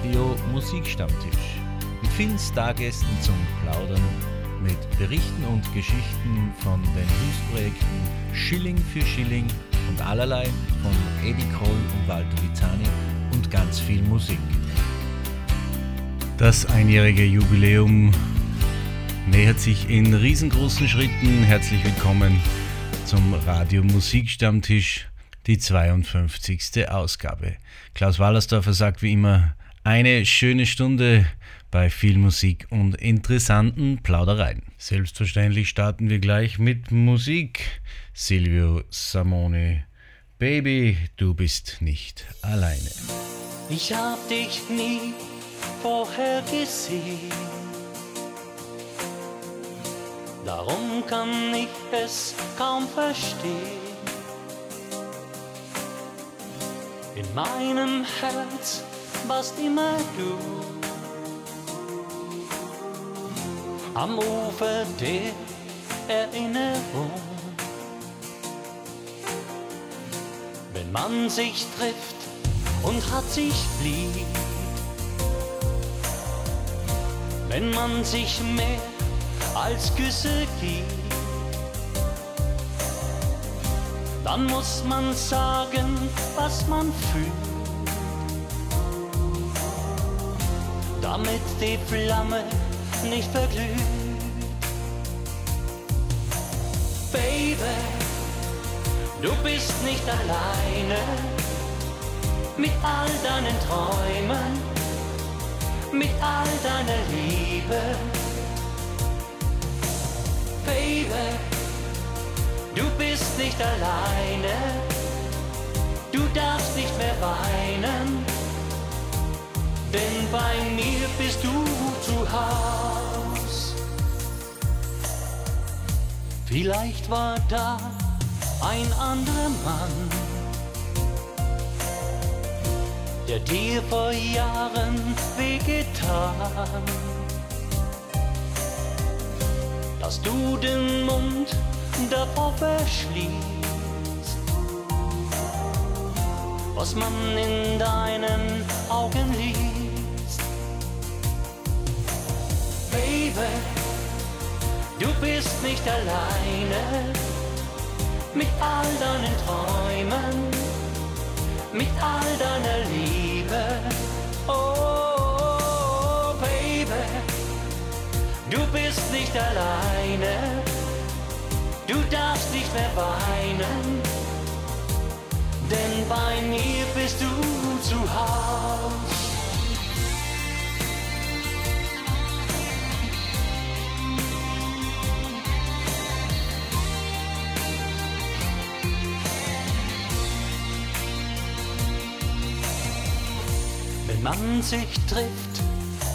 Radio Musikstammtisch. Mit vielen Stargästen zum Plaudern, mit Berichten und Geschichten von den Hilfsprojekten Schilling für Schilling und allerlei von Eddie Kroll und Walter Vizani und ganz viel Musik. Das einjährige Jubiläum nähert sich in riesengroßen Schritten. Herzlich willkommen zum Radio Musikstammtisch die 52. Ausgabe. Klaus Wallersdorfer sagt wie immer eine schöne Stunde bei viel Musik und interessanten Plaudereien. Selbstverständlich starten wir gleich mit Musik. Silvio Samone, Baby, du bist nicht alleine. Ich hab dich nie vorher gesehen. Darum kann ich es kaum verstehen. In meinem Herz warst immer du. Am Ufer der Erinnerung. Wenn man sich trifft und hat sich lieb. Wenn man sich mehr als Küsse gibt. dann muss man sagen, was man fühlt. Damit die Flamme nicht verglüht. Baby, du bist nicht alleine mit all deinen Träumen, mit all deiner Liebe. Baby, Du bist nicht alleine, bei mir bist du zu Haus. Vielleicht war da ein anderer Mann, der dir vor Jahren wehgetan, dass du den Mund davor verschließt, was man in deinen Augen liest. Baby, du bist nicht alleine mit all deinen Träumen, mit all deiner Liebe. Oh, Baby, du bist nicht alleine Du darfst nicht mehr weinen, denn bei mir bist du zu Haus. Wenn man sich trifft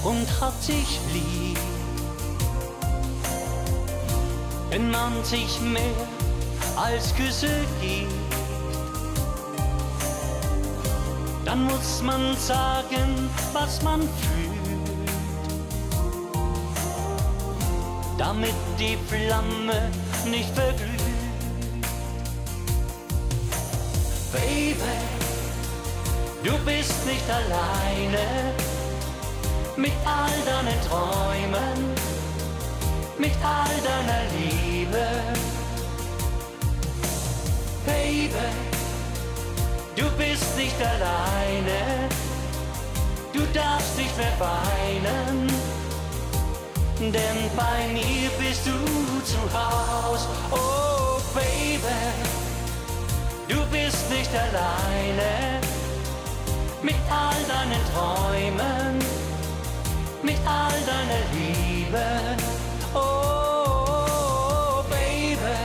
und hat sich lieb wenn man sich mehr als Küsse gibt. Dann muss man sagen, was man fühlt, damit die Flamme nicht verglüht. Baby, du bist nicht alleine mit all deinen Träumen mit all deiner Liebe. Baby, du bist nicht alleine, du darfst nicht mehr weinen, denn bei mir bist du zu Haus. Oh Baby, du bist nicht alleine mit all deinen Träumen, mit all deiner Liebe. Oh, Baby,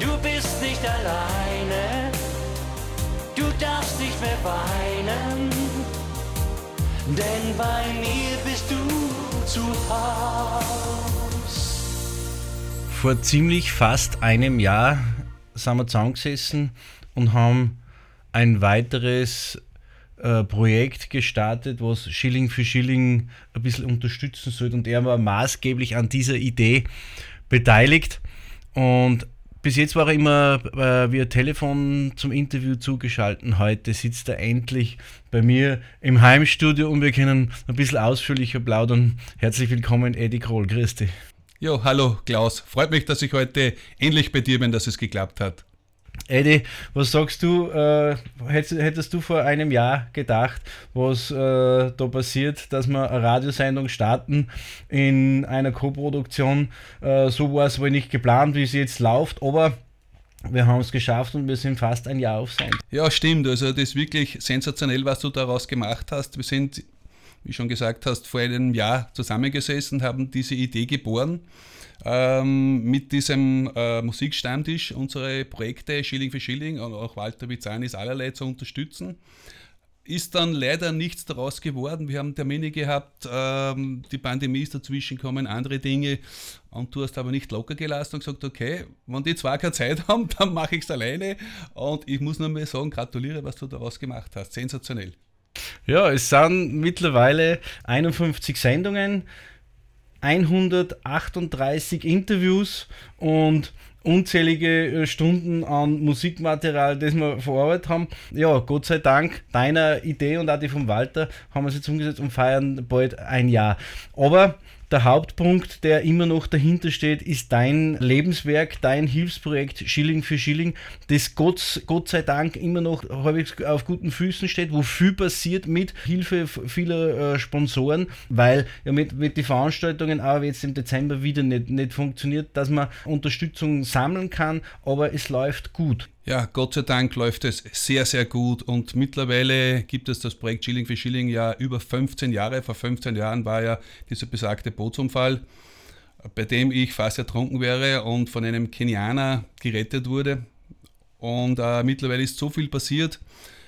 du bist nicht alleine. Du darfst nicht mehr weinen, denn bei mir bist du zu Haus. Vor ziemlich fast einem Jahr sind wir zusammengesessen und haben ein weiteres äh, Projekt gestartet, was Schilling für Schilling ein bisschen unterstützen soll. Und er war maßgeblich an dieser Idee beteiligt. Und Bis jetzt war er immer äh, via Telefon zum Interview zugeschaltet. Heute sitzt er endlich bei mir im Heimstudio und wir können ein bisschen ausführlicher plaudern. Herzlich willkommen, Eddie Kroll. Dich. Ja, hallo Klaus. Freut mich, dass ich heute endlich bei dir bin, dass es geklappt hat. Eddie, was sagst du? Äh, hättest, hättest, du vor einem Jahr gedacht, was äh, da passiert, dass wir eine Radiosendung starten in einer Co-Produktion? Äh, so war es wohl nicht geplant, wie sie jetzt läuft, aber wir haben es geschafft und wir sind fast ein Jahr auf sein. Ja, stimmt. Also das ist wirklich sensationell, was du daraus gemacht hast. Wir sind, wie schon gesagt hast, vor einem Jahr zusammengesessen, haben diese Idee geboren ähm, mit diesem äh, Musikstammtisch unsere Projekte Schilling für Schilling und auch Walter Vizanis allerlei zu unterstützen. Ist dann leider nichts daraus geworden. Wir haben Termine gehabt, ähm, die Pandemie ist dazwischen gekommen, andere Dinge. Und du hast aber nicht locker gelassen und gesagt, okay, wenn die zwei keine Zeit haben, dann mache ich es alleine. Und ich muss nur mal sagen, gratuliere, was du daraus gemacht hast. Sensationell. Ja, es sind mittlerweile 51 Sendungen. 138 Interviews und unzählige äh, Stunden an Musikmaterial, das wir verarbeitet haben. Ja, Gott sei Dank deiner Idee und auch die von Walter haben wir es jetzt umgesetzt und feiern bald ein Jahr. Aber der Hauptpunkt, der immer noch dahinter steht, ist dein Lebenswerk, dein Hilfsprojekt Schilling für Schilling, das Gott, Gott sei Dank immer noch häufig auf guten Füßen steht, wo viel passiert mit Hilfe vieler äh, Sponsoren, weil ja mit, mit den Veranstaltungen aber jetzt im Dezember wieder nicht, nicht funktioniert, dass man Unterstützung sammeln kann, aber es läuft gut. Ja, Gott sei Dank läuft es sehr, sehr gut und mittlerweile gibt es das Projekt Schilling für Schilling ja über 15 Jahre. Vor 15 Jahren war ja dieser besagte Bootsunfall, bei dem ich fast ertrunken wäre und von einem Kenianer gerettet wurde. Und äh, mittlerweile ist so viel passiert.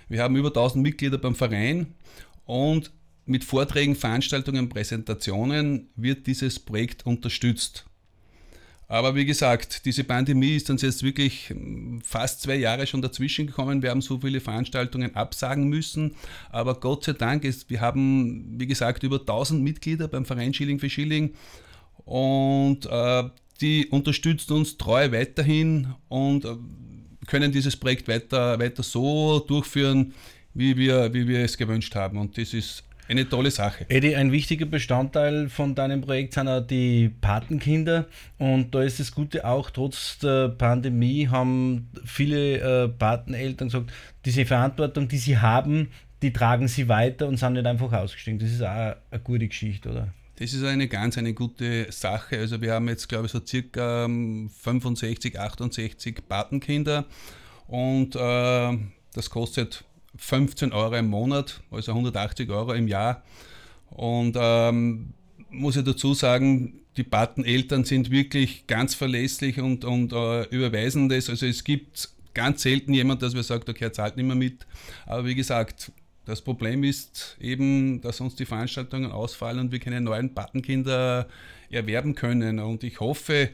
Wir haben über 1000 Mitglieder beim Verein und mit Vorträgen, Veranstaltungen, Präsentationen wird dieses Projekt unterstützt. Aber wie gesagt, diese Pandemie ist uns jetzt wirklich hm, fast zwei Jahre schon dazwischen gekommen. Wir haben so viele Veranstaltungen absagen müssen. Aber Gott sei Dank ist, wir haben, wie gesagt, über 1000 Mitglieder beim Verein Schilling für Schilling. Und äh, die unterstützen uns treu weiterhin und äh, können dieses Projekt weiter, weiter so durchführen, wie wir, wie wir es gewünscht haben. Und das ist eine tolle Sache. Eddie, ein wichtiger Bestandteil von deinem Projekt sind auch die Patenkinder. Und da ist das Gute auch, trotz der Pandemie haben viele äh, Pateneltern gesagt, diese Verantwortung, die sie haben, die tragen sie weiter und sind nicht einfach ausgestiegen. Das ist auch eine gute Geschichte, oder? Das ist eine ganz eine gute Sache. Also wir haben jetzt, glaube ich, so circa 65, ähm, 68 Patenkinder und äh, das kostet 15 Euro im Monat, also 180 Euro im Jahr. Und ähm, muss ich dazu sagen, die Pateneltern sind wirklich ganz verlässlich und, und äh, überweisen das. Also es gibt ganz selten jemand, dass wir sagt, okay, er zahlt nicht mehr mit. Aber wie gesagt, das Problem ist eben, dass uns die Veranstaltungen ausfallen und wir keine neuen Patenkinder erwerben können. Und ich hoffe,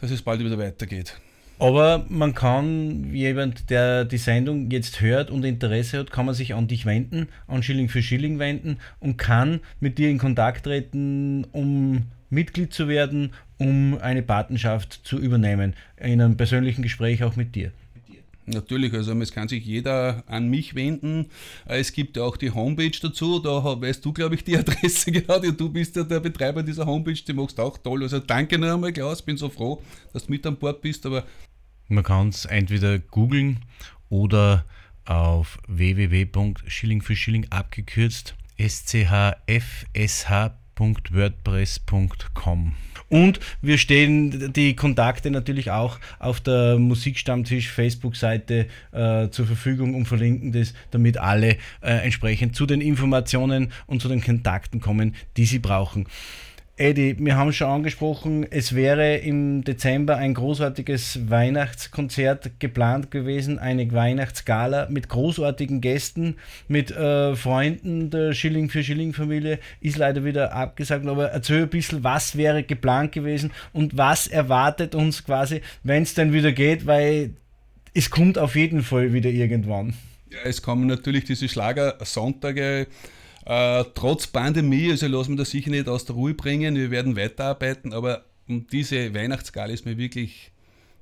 dass es bald wieder weitergeht. Aber man kann, jemand, der die Sendung jetzt hört und Interesse hat, kann man sich an dich wenden, an Schilling für Schilling wenden und kann mit dir in Kontakt treten, um Mitglied zu werden, um eine Patenschaft zu übernehmen. In einem persönlichen Gespräch auch mit dir. Natürlich, also es kann sich jeder an mich wenden. Es gibt ja auch die Homepage dazu, da weißt du, glaube ich, die Adresse genau. Du bist ja der Betreiber dieser Homepage, die machst auch toll. Also danke noch einmal, Klaus, bin so froh, dass du mit an Bord bist. Aber man kann es entweder googeln oder auf www.schilling für Schilling abgekürzt schfsh.wordpress.com. Und wir stellen die Kontakte natürlich auch auf der Musikstammtisch Facebook-Seite äh, zur Verfügung und verlinken das, damit alle äh, entsprechend zu den Informationen und zu den Kontakten kommen, die sie brauchen. Eddie, wir haben schon angesprochen, es wäre im Dezember ein großartiges Weihnachtskonzert geplant gewesen, eine Weihnachtsgala mit großartigen Gästen, mit äh, Freunden der Schilling für Schilling Familie, ist leider wieder abgesagt, aber erzähl ein bisschen, was wäre geplant gewesen und was erwartet uns quasi, wenn es dann wieder geht, weil es kommt auf jeden Fall wieder irgendwann. Ja, es kommen natürlich diese Schlager-Sonntage äh, trotz Pandemie, also lassen wir das sicher nicht aus der Ruhe bringen, wir werden weiterarbeiten, aber um diese Weihnachtsgala ist mir wirklich,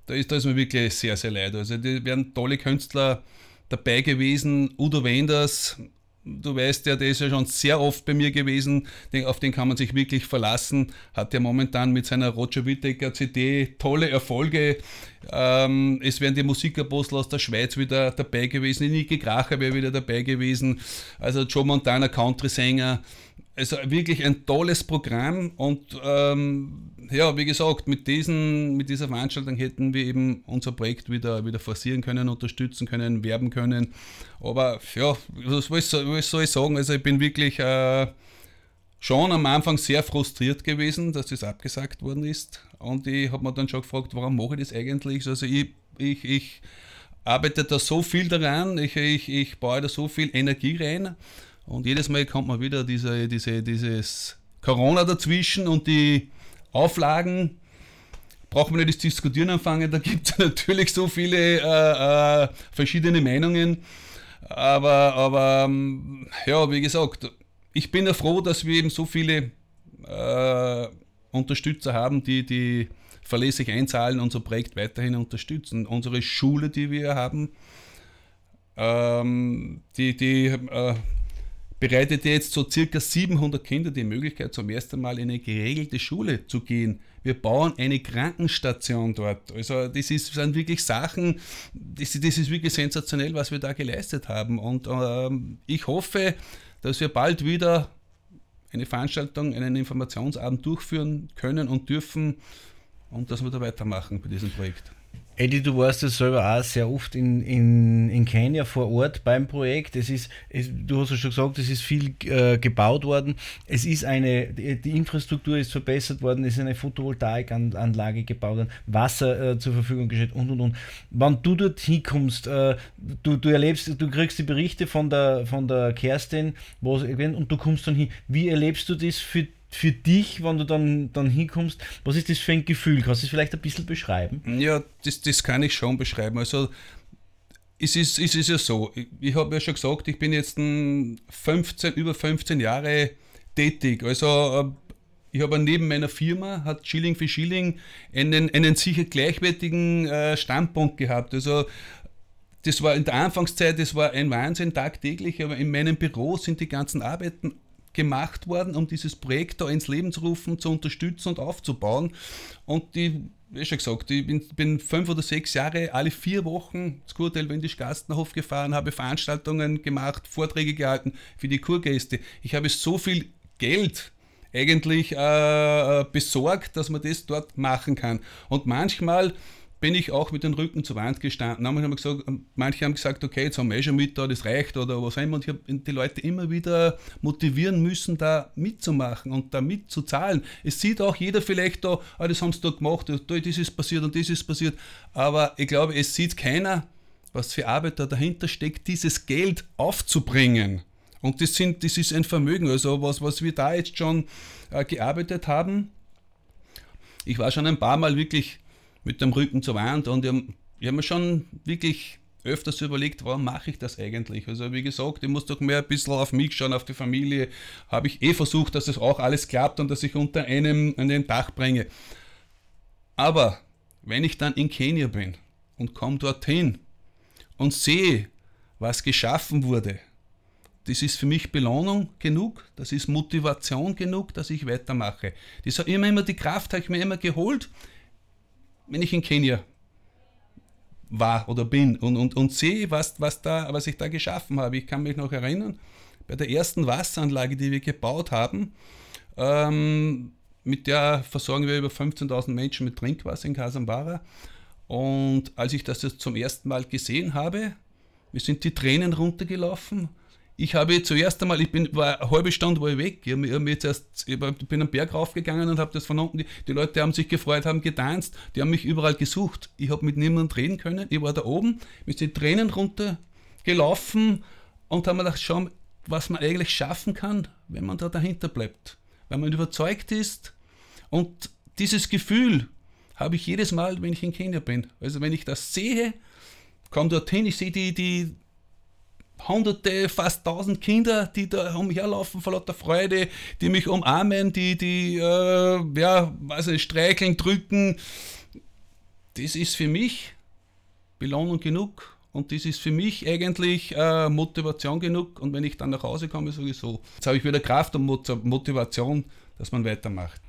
da ist, da ist mir wirklich sehr, sehr leid. Also da wären tolle Künstler dabei gewesen. Udo Wenders, du weißt ja, der ist ja schon sehr oft bei mir gewesen, auf den kann man sich wirklich verlassen, hat ja momentan mit seiner Roger Whittaker CD tolle Erfolge. Ähm, es wären die Musikapostel aus der Schweiz wieder dabei gewesen, Niki Kracher wäre wieder dabei gewesen, also Joe Montana, Country-Sänger. Also wirklich ein tolles Programm und ähm, ja, wie gesagt, mit, diesen, mit dieser Veranstaltung hätten wir eben unser Projekt wieder, wieder forcieren können, unterstützen können, werben können. Aber ja, was, was soll ich sagen? Also ich bin wirklich äh, schon am Anfang sehr frustriert gewesen, dass das abgesagt worden ist. Und ich habe mir dann schon gefragt, warum mache ich das eigentlich? Also ich, ich, ich arbeite da so viel daran, ich, ich, ich baue da so viel Energie rein. Und jedes Mal kommt man wieder diese, diese, dieses Corona dazwischen und die Auflagen. Braucht man nicht das Diskutieren anfangen, da gibt es natürlich so viele äh, äh, verschiedene Meinungen. Aber, aber ähm, ja, wie gesagt, ich bin ja froh, dass wir eben so viele äh, Unterstützer haben, die, die verlässlich einzahlen, unser Projekt weiterhin unterstützen. Unsere Schule, die wir haben, ähm, die, die äh, bereitet jetzt so circa 700 Kinder die Möglichkeit, zum ersten Mal in eine geregelte Schule zu gehen. Wir bauen eine Krankenstation dort. Also das ist, sind wirklich Sachen, das, das ist wirklich sensationell, was wir da geleistet haben. Und ähm, ich hoffe, dass wir bald wieder eine Veranstaltung, einen Informationsabend durchführen können und dürfen und dass wir da weitermachen bei diesem Projekt. Eddie, du warst ja selber auch sehr oft in, in, in Kenia vor Ort beim Projekt. Es ist, es, du hast ja schon gesagt, es ist viel äh, gebaut worden. Es ist eine, die, Infrastruktur ist verbessert worden, es ist eine Photovoltaikanlage gebaut worden, Wasser äh, zur Verfügung gestellt und und und. Wenn du dort hinkommst, äh, du, du erlebst, du kriegst die Berichte von der, von der Kerstin und du kommst dann hin. Wie erlebst du das für dich? Für dich, wenn du dann, dann hinkommst, was ist das für ein Gefühl? Kannst du es vielleicht ein bisschen beschreiben? Ja, das, das kann ich schon beschreiben. Also es ist, es ist ja so, ich, ich habe ja schon gesagt, ich bin jetzt 15, über 15 Jahre tätig. Also äh, ich habe neben meiner Firma, hat Schilling für Schilling, einen, einen sicher gleichwertigen äh, Standpunkt gehabt. Also das war in der Anfangszeit, das war ein Wahnsinn tagtäglich, aber in meinem Büro sind die ganzen Arbeiten gemacht worden, um dieses Projekt da ins Leben zu rufen, zu unterstützen und aufzubauen. Und die, wie schon gesagt, ich bin, bin fünf oder sechs Jahre alle vier Wochen ins Kurteil Wendisch Gastenhof gefahren, habe Veranstaltungen gemacht, Vorträge gehalten für die Kurgäste. Ich habe so viel Geld eigentlich äh, besorgt, dass man das dort machen kann. Und manchmal bin ich auch mit dem Rücken zur Wand gestanden. Haben gesagt, manche haben gesagt, okay, jetzt haben wir eh schon mit da, das reicht oder was auch immer. Und ich habe die Leute immer wieder motivieren müssen, da mitzumachen und da mitzuzahlen. Es sieht auch jeder vielleicht da, ah, das haben sie da gemacht, das ist passiert und das ist passiert. Aber ich glaube, es sieht keiner, was für Arbeit da dahinter steckt, dieses Geld aufzubringen. Und das, sind, das ist ein Vermögen. Also was, was wir da jetzt schon äh, gearbeitet haben. Ich war schon ein paar Mal wirklich mit dem Rücken zur Wand und ich habe mir schon wirklich öfters überlegt, warum mache ich das eigentlich? Also wie gesagt, ich muss doch mehr ein bisschen auf mich schauen, auf die Familie. Habe ich eh versucht, dass es auch alles klappt und dass ich unter einem, einem Dach bringe. Aber wenn ich dann in Kenia bin und komme dorthin und sehe, was geschaffen wurde, das ist für mich Belohnung genug, das ist Motivation genug, dass ich weitermache. Das hat immer, immer die Kraft, habe ich mir immer geholt, wenn ich in Kenia war oder bin und, und, und sehe, was, was, da, was ich da geschaffen habe. Ich kann mich noch erinnern, bei der ersten Wasseranlage, die wir gebaut haben, ähm, mit der versorgen wir über 15.000 Menschen mit Trinkwasser in Casambara. Und als ich das jetzt zum ersten Mal gesehen habe, mir sind die Tränen runtergelaufen ich habe zuerst einmal, ich bin, war eine halbe Stunde war ich weg. Ich, ich, jetzt erst, ich bin am Berg raufgegangen und habe das von unten, die, die, Leute haben sich gefreut, haben getanzt, die haben mich überall gesucht. Ich habe mit niemandem reden können. Ich war da oben, mit den Tränen runtergelaufen und habe mir gedacht, schau, was man eigentlich schaffen kann, wenn man da dahinter bleibt. Wenn man überzeugt ist. Und dieses Gefühl habe ich jedes Mal, wenn ich in Kenia bin. Also wenn ich das sehe, komme dorthin, ich sehe die, die, hunderte, fast tausend Kinder, die da umherlaufen vor lauter Freude, die mich umarmen, die, die, äh, ja, nicht, streicheln, drücken. das ist für mich Belohnung genug und das ist für mich eigentlich äh, Motivation genug. Und wenn ich dann nach Hause komme, sowieso. Jetzt habe ich wieder Kraft und Motivation, dass man weitermacht.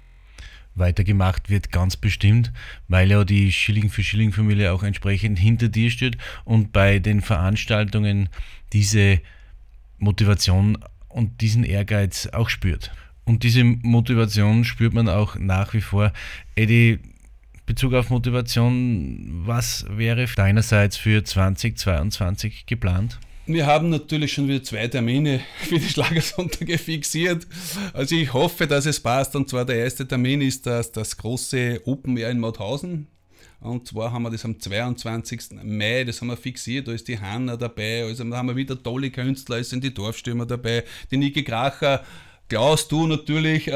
Weitergemacht wird ganz bestimmt, weil ja die Schilling für Schilling Familie auch entsprechend hinter dir steht und bei den Veranstaltungen diese Motivation und diesen Ehrgeiz auch spürt. Und diese Motivation spürt man auch nach wie vor. Eddie, Bezug auf Motivation, was wäre deinerseits für 2022 geplant? Wir haben natürlich schon wieder zwei Termine für die Schlagersonntage fixiert. Also ich hoffe, dass es passt. Und zwar der erste Termin ist das, das große Open Air in Mauthausen. Und zwar haben wir das am 22. Mai, das haben wir fixiert, da ist die Hanna dabei, also da haben wir wieder tolle Künstler, es sind die Dorfstürmer dabei, die Niki Kracher, Klaus, du natürlich, äh,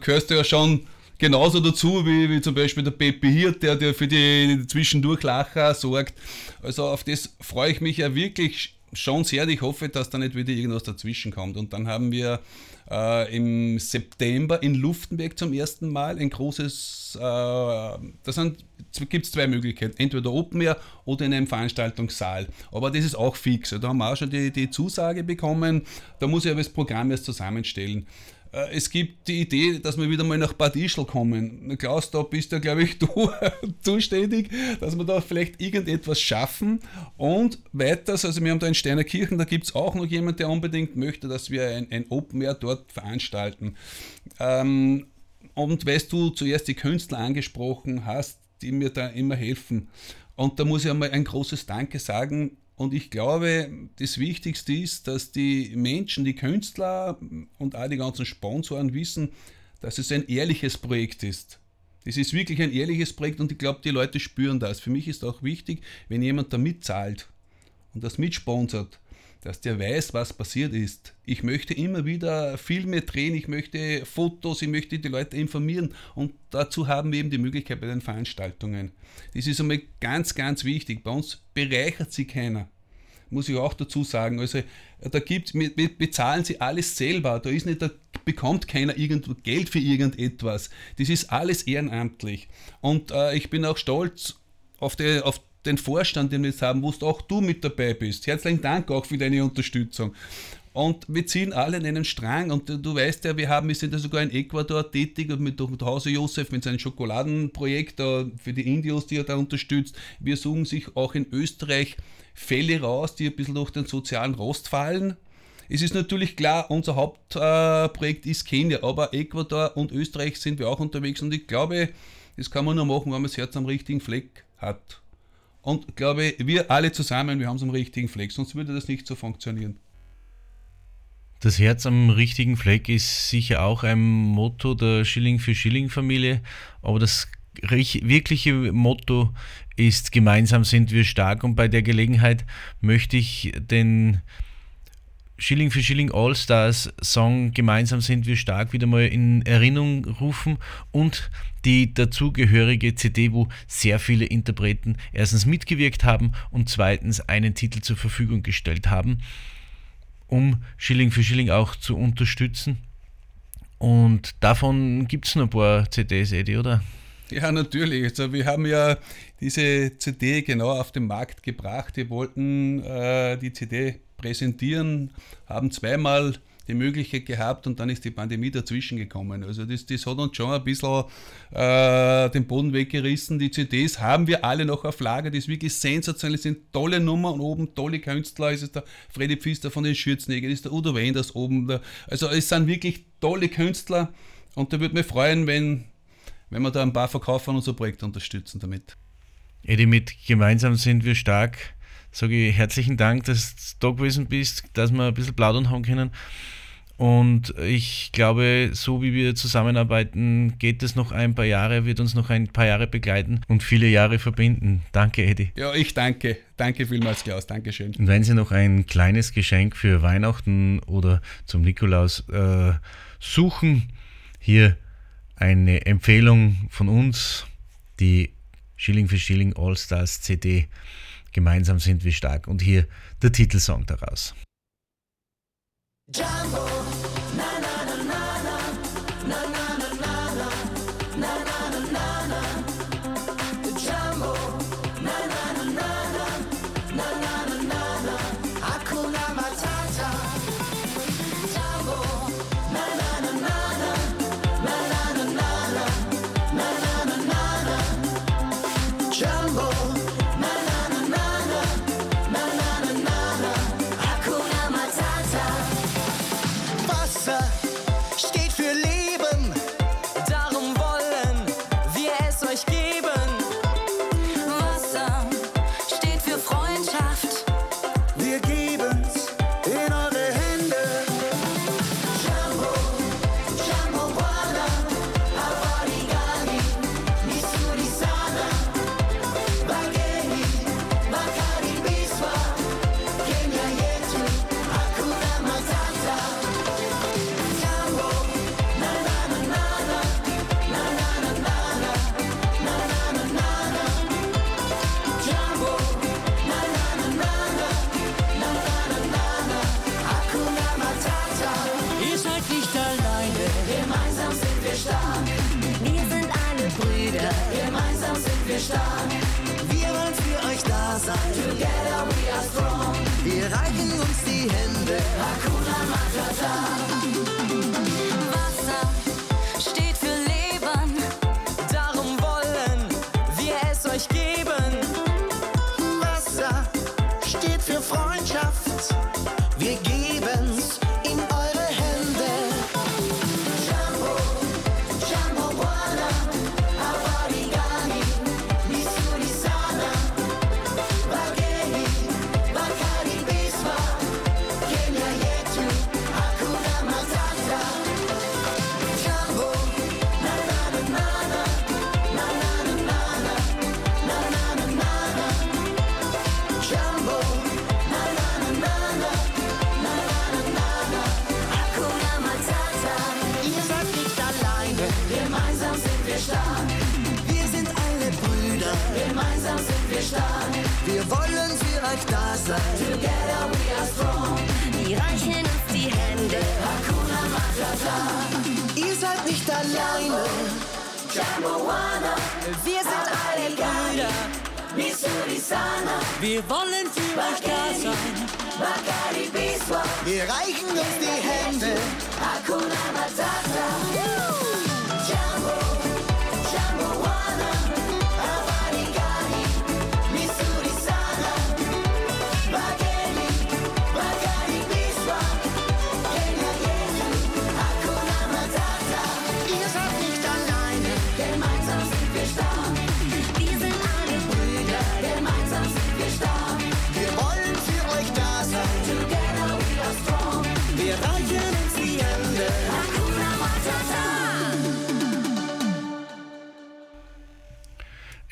gehörst du ja schon genauso dazu wie, wie zum Beispiel der Peppi Hirt, der, der für die Zwischendurchlacher sorgt. Also auf das freue ich mich ja wirklich schon sehr. Ich hoffe, dass da nicht wieder irgendwas dazwischen kommt. Und dann haben wir äh, im September in Luftenberg zum ersten Mal ein großes, äh, da gibt es zwei Möglichkeiten, entweder Open Air oder in einem Veranstaltungssaal. Aber das ist auch fix. Da haben wir auch schon die, die Zusage bekommen. Da muss ich aber das Programm erst zusammenstellen. Äh, es gibt die Idee, dass wir wieder mal nach Bad Ischl kommen. Klaus, da bist ja, glaube ich, du zuständig, dass wir da vielleicht irgendetwas schaffen. Und weiters, also wir haben da in Steinerkirchen, da gibt es auch noch jemand, der unbedingt möchte, dass wir ein, ein Open Air dort veranstalten. Ähm, und weißt du zuerst die Künstler angesprochen hast, die mir da immer helfen. Und da muss ich einmal ein großes Danke sagen und ich glaube, das Wichtigste ist, dass die Menschen, die Künstler und auch die ganzen Sponsoren wissen, dass es ein ehrliches Projekt ist. Das ist wirklich ein ehrliches Projekt und ich glaube, die Leute spüren das. Für mich ist auch wichtig, wenn jemand da mitzahlt und das mitsponsert, dass der weiß, was passiert ist. Ich möchte immer wieder Filme drehen, ich möchte Fotos, ich möchte die Leute informieren und dazu haben wir eben die Möglichkeit bei den Veranstaltungen. Das ist einmal ganz, ganz wichtig. Bei uns bereichert sich keiner. Muss ich auch dazu sagen. Also da gibt wir, wir bezahlen sie alles selber. Da ist nicht, da bekommt keiner irgendwo Geld für irgendetwas. Das ist alles ehrenamtlich. Und äh, ich bin auch stolz auf die, auf den Vorstand, den wir jetzt haben, wo auch du mit dabei bist. Herzlichen Dank auch für deine Unterstützung. Und wir ziehen alle in einen Strang und du weißt ja, wir haben, wir sind ja sogar in Ecuador tätig und mit Hause Josef mit seinem Schokoladenprojekt für die Indios, die er da unterstützt. Wir suchen sich auch in Österreich Fälle raus, die ein bisschen durch den sozialen Rost fallen. Es ist natürlich klar, unser Hauptprojekt ist Kenia, aber Ecuador und Österreich sind wir auch unterwegs und ich glaube, das kann man nur machen, wenn man das Herz am richtigen Fleck hat. Und glaube, wir alle zusammen, wir haben es am richtigen Fleck, sonst würde das nicht so funktionieren. Das Herz am richtigen Fleck ist sicher auch ein Motto der Schilling für Schilling Familie, aber das wirkliche Motto ist gemeinsam sind wir stark und bei der Gelegenheit möchte ich den Schilling für Schilling All Stars Song Gemeinsam sind wir stark wieder mal in Erinnerung rufen und die dazugehörige CD, wo sehr viele Interpreten erstens mitgewirkt haben und zweitens einen Titel zur Verfügung gestellt haben, um Schilling für Schilling auch zu unterstützen. Und davon gibt es noch ein paar CDs, Eddie, oder? Ja, natürlich. Also wir haben ja diese CD genau auf den Markt gebracht. Wir wollten äh, die CD präsentieren, haben zweimal die Möglichkeit gehabt und dann ist die Pandemie dazwischen gekommen. Also das, das hat uns schon ein bisschen äh, den Boden weggerissen. Die CDs haben wir alle noch auf Lager, die ist wirklich sensationell, das sind tolle Nummern und oben tolle Künstler, es ist der Freddy Pfister von den Schürzenegern, es ist der Udo Wenders oben. Der, also es sind wirklich tolle Künstler und da würde mich freuen, wenn, wenn wir da ein paar verkaufen und unser Projekt unterstützen damit. Eddie, mit gemeinsam sind wir stark sage ich herzlichen Dank, dass du da gewesen bist, dass wir ein bisschen plaudern haben können. Und ich glaube, so wie wir zusammenarbeiten, geht es noch ein paar Jahre, wird uns noch ein paar Jahre begleiten und viele Jahre verbinden. Danke, Eddie. Ja, ich danke. Danke vielmals, Klaus. Dankeschön. Und wenn Sie noch ein kleines Geschenk für Weihnachten oder zum Nikolaus äh, suchen, hier eine Empfehlung von uns, die Schilling für Schilling All Stars CD. Gemeinsam sind wir stark. Und hier der Titelsong daraus. Jumbo, Misty Hände, Hakuna Matata.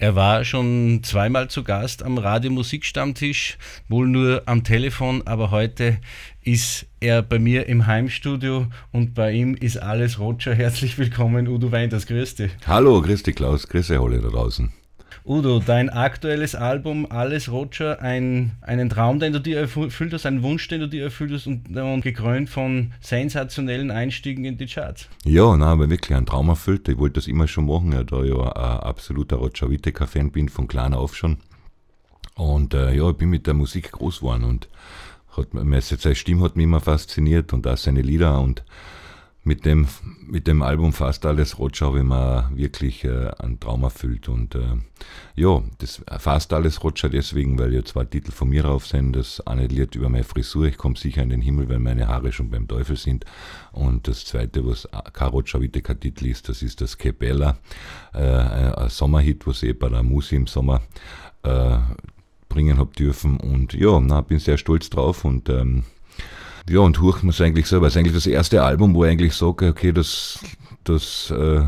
Er war schon zweimal zu Gast am Radio Musikstammtisch, wohl nur am Telefon, aber heute ist er bei mir im Heimstudio und bei ihm ist alles Roger. Herzlich willkommen, Udo Weinders, grüß dich. Hallo, grüß dich Klaus, grüß dich alle da draußen. Udo, dein aktuelles Album Alles Roger, ein, einen Traum, den du dir erfüllt hast, einen Wunsch, den du dir erfüllt hast und, und gekrönt von sensationellen Einstiegen in die Charts. Ja, nein, aber wirklich ein Traum erfüllt. Ich wollte das immer schon machen, da ich ja ein absoluter Roger Whittaker-Fan bin, von klein auf schon. Und äh, ja, ich bin mit der Musik groß geworden und hat, seine Stimme hat mich immer fasziniert und auch seine Lieder und mit dem, mit dem Album Fast alles Roger habe ich mir wirklich äh, einen Traum erfüllt. Und äh, ja, das Fast alles Roger deswegen, weil ja zwei Titel von mir drauf sind. Das eine Lied über meine Frisur, ich komme sicher in den Himmel, weil meine Haare schon beim Teufel sind. Und das zweite, was kein Roger Whittaker Titel ist, das ist das Capella, äh, ein Sommerhit, was ich bei der Musi im Sommer äh, bringen habe dürfen. Und ja, na, bin sehr stolz drauf und ähm, ja, und Huch muss eigentlich selber. Es ist eigentlich das erste Album, wo ich eigentlich sage, okay, das, das äh,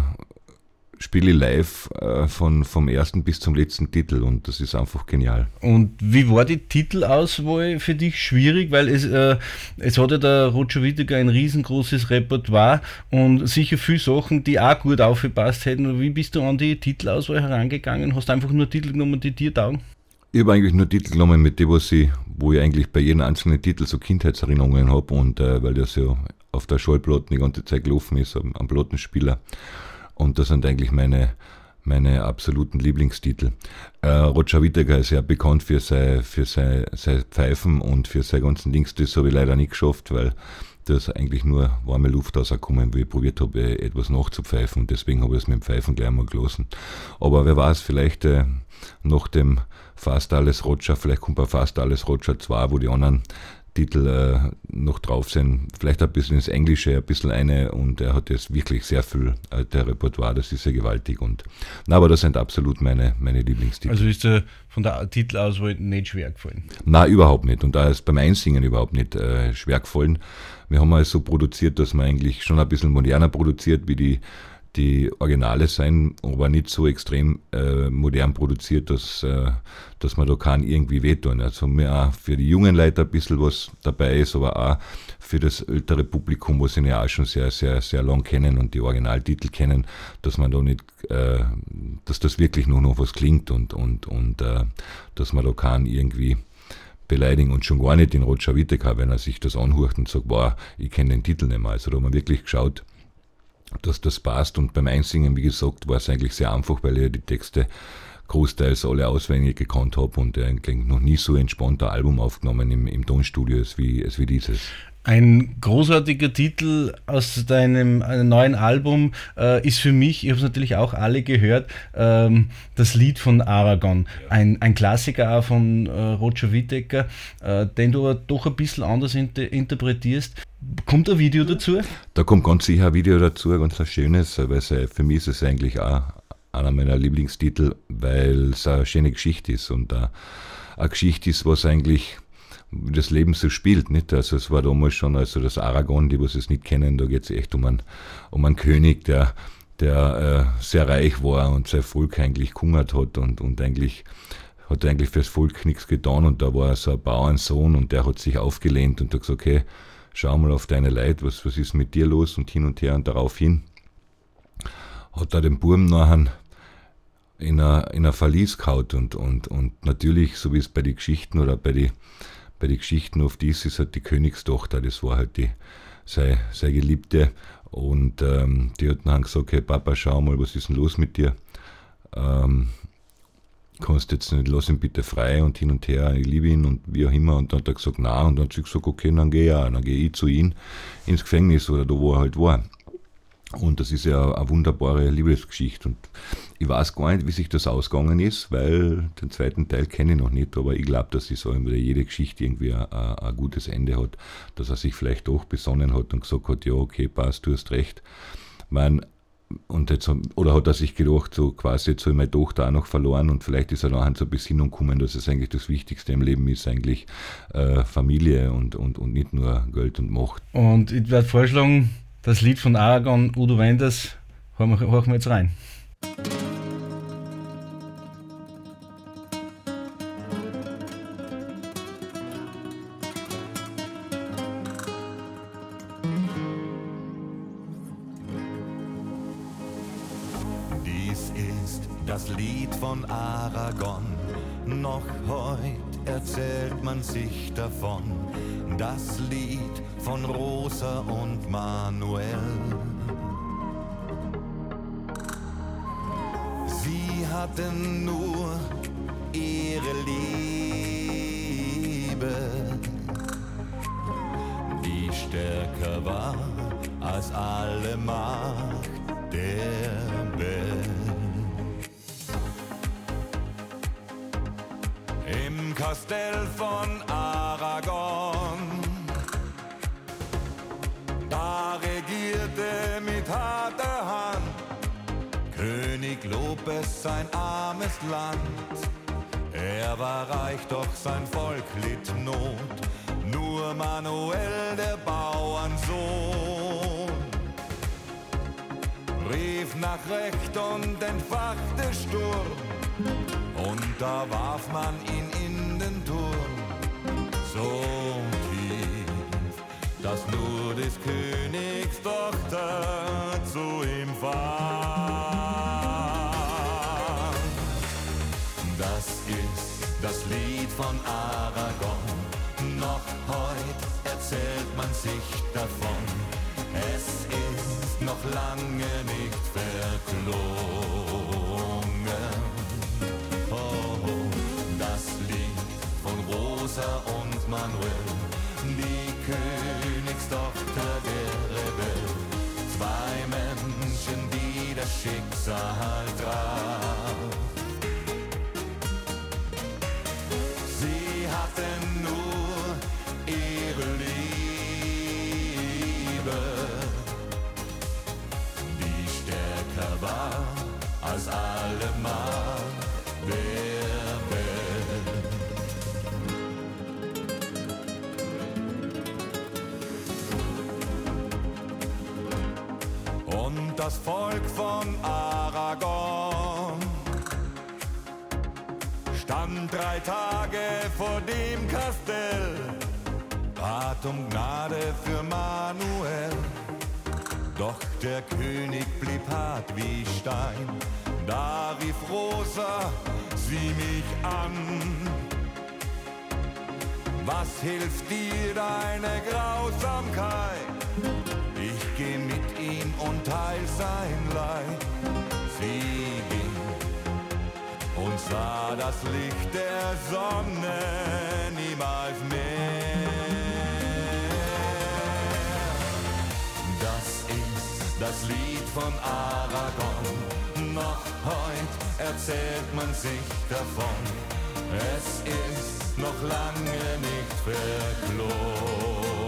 spiele ich live äh, von, vom ersten bis zum letzten Titel und das ist einfach genial. Und wie war die Titelauswahl für dich schwierig? Weil es, äh, es hat ja der Roger Whittaker ein riesengroßes Repertoire und sicher viele Sachen, die auch gut aufgepasst hätten. Wie bist du an die Titelauswahl herangegangen? Hast du einfach nur Titel genommen, die dir taugen? Ich habe eigentlich nur Titel genommen, mit dem, was ich, wo ich eigentlich bei jedem einzelnen Titel so Kindheitserinnerungen habe und äh, weil das ja auf der Schallplatte die ganze Zeit gelaufen ist, am, am Plattenspieler. Und das sind eigentlich meine, meine absoluten Lieblingstitel. Äh, Roger Whittaker ist ja bekannt für seine, für seine, seine Pfeifen und für seine ganzen Dings. Das habe ich leider nicht geschafft, weil das eigentlich nur warme Luft rausgekommen, wie ich probiert habe, etwas nachzupfeifen. Deswegen habe ich es mit dem Pfeifen gleich mal gelassen. Aber wer weiß, vielleicht äh, nach dem Fast alles Roger, vielleicht kommt bei Fast alles Roger 2, wo die anderen Titel äh, noch drauf sein. Vielleicht ein bisschen ins Englische, ein bisschen eine und er hat jetzt wirklich sehr viel äh, der Repertoire, das ist sehr gewaltig. Und, na, aber das sind absolut meine, meine Lieblingstitel. Also ist der von der Titelauswahl nicht schwer gefallen? Na, überhaupt nicht. Und da ist beim Einsingen überhaupt nicht äh, schwer gefallen. Wir haben es so produziert, dass man eigentlich schon ein bisschen moderner produziert, wie die die Originale sein, aber nicht so extrem äh, modern produziert, dass, äh, dass man da kann irgendwie wehtun. Also mehr für die jungen Leute ein bisschen was dabei ist, aber auch für das ältere Publikum, was ihn ja auch schon sehr, sehr, sehr lang kennen und die Originaltitel kennen, dass man da nicht, äh, dass das wirklich nur noch was klingt und, und, und äh, dass man da kann irgendwie beleidigen und schon gar nicht den Roger Whittaker, wenn er sich das anhört und sagt, wow, ich kenne den Titel nicht mehr. Also da haben wir wirklich geschaut, dass das passt. Und beim Einsingen, wie gesagt, war es eigentlich sehr einfach, weil ich die Texte großteils alle auswendig gekannt habe und eigentlich noch nie so entspannt ein Album aufgenommen im, im Tonstudio als wie, als wie dieses. Ein großartiger Titel aus deinem neuen Album äh, ist für mich, ich habe es natürlich auch alle gehört, ähm, das Lied von Aragon. Ein, ein Klassiker auch von äh, Roger Whittaker, äh, den du aber doch ein bisschen anders inter interpretierst. Kommt ein Video dazu? Da kommt ganz sicher ein Video dazu, ganz ein schönes, weil es, für mich ist es eigentlich auch einer meiner Lieblingstitel, weil es eine schöne Geschichte ist und eine, eine Geschichte ist, was eigentlich das Leben so spielt. Nicht? Also es war damals schon, also das Aragon, die was es nicht kennen, da geht es echt um einen, um einen König, der, der äh, sehr reich war und sein Volk eigentlich gehungert hat und, und eigentlich hat eigentlich fürs Volk nichts getan und da war so ein Bauernsohn und der hat sich aufgelehnt und hat gesagt, okay, schau mal auf deine Leid, was, was ist mit dir los und hin und her und daraufhin hat er den Burm nachher in ein, in ein Verlies gehaut und, und, und natürlich, so wie es bei den Geschichten oder bei den bei die Geschichten oft ist, ist halt die Königstochter, das war halt die, seine, seine Geliebte und ähm, die hat dann gesagt, hey Papa, schau mal, was ist denn los mit dir? Ähm, kannst jetzt nicht, lass ihn bitte frei und hin und her, ich liebe ihn und wie auch immer. Und dann hat er gesagt, na, und dann hat sie gesagt, okay, dann gehe ich auch, dann gehe ich zu ihm ins Gefängnis oder da, wo er halt war. Und das ist ja eine wunderbare Liebesgeschichte. Und ich weiß gar nicht, wie sich das ausgegangen ist, weil den zweiten Teil kenne ich noch nicht, aber ich glaube, dass so jede Geschichte irgendwie ein, ein, gutes Ende hat, dass er sich vielleicht doch besonnen hat und gesagt hat, ja, okay, passt, du hast recht. Man, und jetzt, oder hat er sich gedacht, so quasi, jetzt habe ich meine Tochter auch noch verloren und vielleicht ist er nachher zur Besinnung gekommen, dass es eigentlich das Wichtigste im Leben ist, eigentlich äh, Familie und, und, und nicht nur Geld und Macht. Und ich werde vorschlagen, das Lied von Aragon, Udo Wenders, hören wir, hören wir jetzt rein. das Lied von Aragon. Noch heut erzählt man sich davon. Das Lied von Rosa und Manuel. Sie hatten nur ihre Liebe, die stärker war als alle Macht der Welt. Im Kastell von König Lopez sein armes Land. Er war reich, doch sein Volk litt Not. Nur Manuel, der Bauernsohn, rief nach Recht und entfachte Sturm. Und da warf man ihn in den Turm, so tief, dass nur des Königs Tochter zu ihm fand. Von Aragon, noch heut erzählt man sich davon. Es ist noch lange nicht verklungen. Rosa und Manuel, die Königstochter das Volk von Aragon stand drei Tage vor dem Kastell, bat um Gnade für Manuel. Doch der König blieb hart wie Stein, da rief Rosa sie mich an. Was hilft dir deine Grausamkeit? Und teil sein Leid. Sie ging und sah das Licht der Sonne niemals mehr. Das ist das Lied von Aragon. Noch heut erzählt man sich davon. Es ist noch lange nicht verklungen.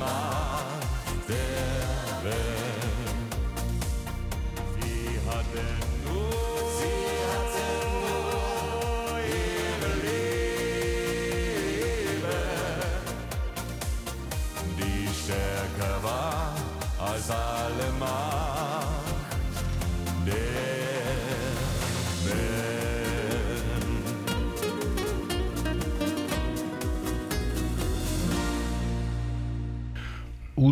Alle